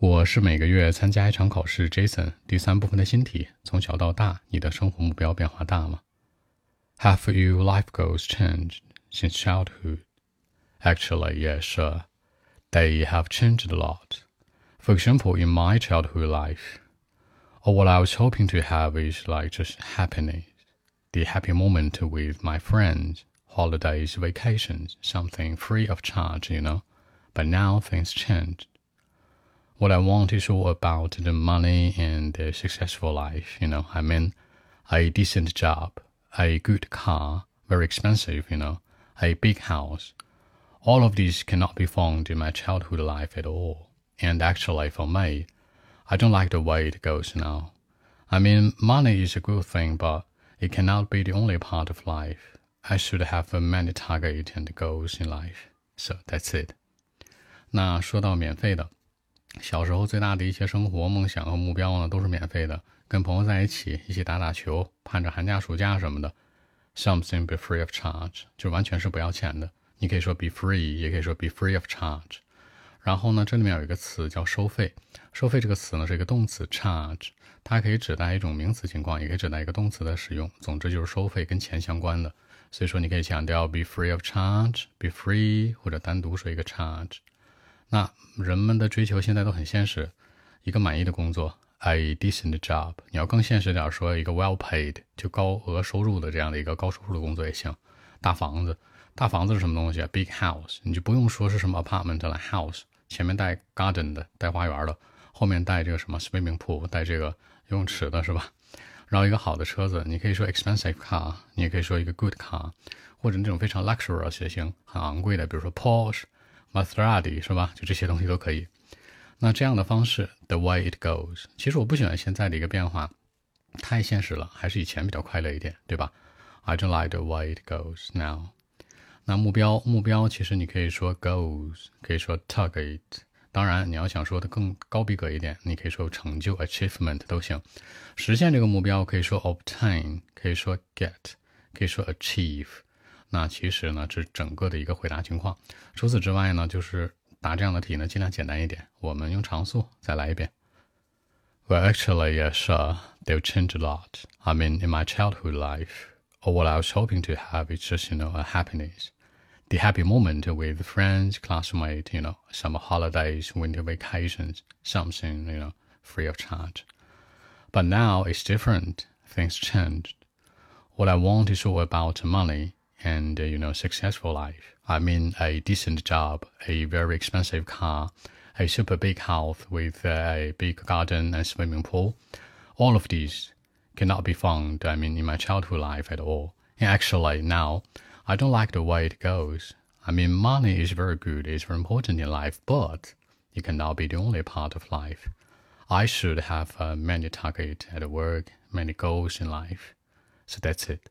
我是每个月参加一场考试，Jason。第三部分的新题：从小到大，你的生活目标变化大吗？Have your life goals changed since childhood? Actually, yes, sir. They have changed a lot. For example, in my childhood life, all what I was hoping to have is like just happiness, the happy moment with my friends, holidays, vacations, something free of charge, you know. But now things changed what I want is all about the money and the successful life. You know, I mean, a decent job, a good car, very expensive, you know, a big house. All of these cannot be found in my childhood life at all. And actually, for me, I don't like the way it goes now. I mean, money is a good thing, but it cannot be the only part of life. I should have many targets and goals in life. So that's it. 那说到免费的。 小时候最大的一些生活梦想和目标呢，都是免费的，跟朋友在一起，一起打打球，盼着寒假暑假什么的。Something be free of charge，就完全是不要钱的。你可以说 be free，也可以说 be free of charge。然后呢，这里面有一个词叫收费。收费这个词呢是一个动词 charge，它可以指代一种名词情况，也可以指代一个动词的使用。总之就是收费跟钱相关的。所以说你可以强调 be free of charge，be free，或者单独说一个 charge。那人们的追求现在都很现实，一个满意的工作，a decent job。你要更现实点说，一个 well paid 就高额收入的这样的一个高收入的工作也行。大房子，大房子是什么东西啊？big house，你就不用说是什么 apartment 了，house 前面带 garden 的，带花园的，后面带这个什么 swimming pool，带这个游泳池的是吧？然后一个好的车子，你可以说 expensive car，你也可以说一个 good car，或者那种非常 luxurious 型很昂贵的，比如说 Porsche。Maserati 是吧？就这些东西都可以。那这样的方式，the way it goes。其实我不喜欢现在的一个变化，太现实了，还是以前比较快乐一点，对吧？I don't like the way it goes now。那目标，目标其实你可以说 goals，可以说 target。当然，你要想说的更高逼格一点，你可以说成就 achievement 都行。实现这个目标可以说 obtain，可以说 get，可以说 achieve。那其实呢，这整个的一个回答情况。除此之外呢，就是答这样的题呢，尽量简单一点。我们用常速再来一遍。Well, actually, yes, sure, they've changed a lot. I mean, in my childhood life, or what I was hoping to have is just, you know, a happiness. The happy moment with friends, classmates, you know, summer holidays, winter vacations, something, you know, free of charge. But now it's different. Things changed. What I want is all about money and uh, you know successful life. I mean a decent job, a very expensive car, a super big house with a big garden and swimming pool. All of these cannot be found. I mean in my childhood life at all. And actually now I don't like the way it goes. I mean money is very good, it's very important in life, but it cannot be the only part of life. I should have uh, many targets at work, many goals in life. So that's it.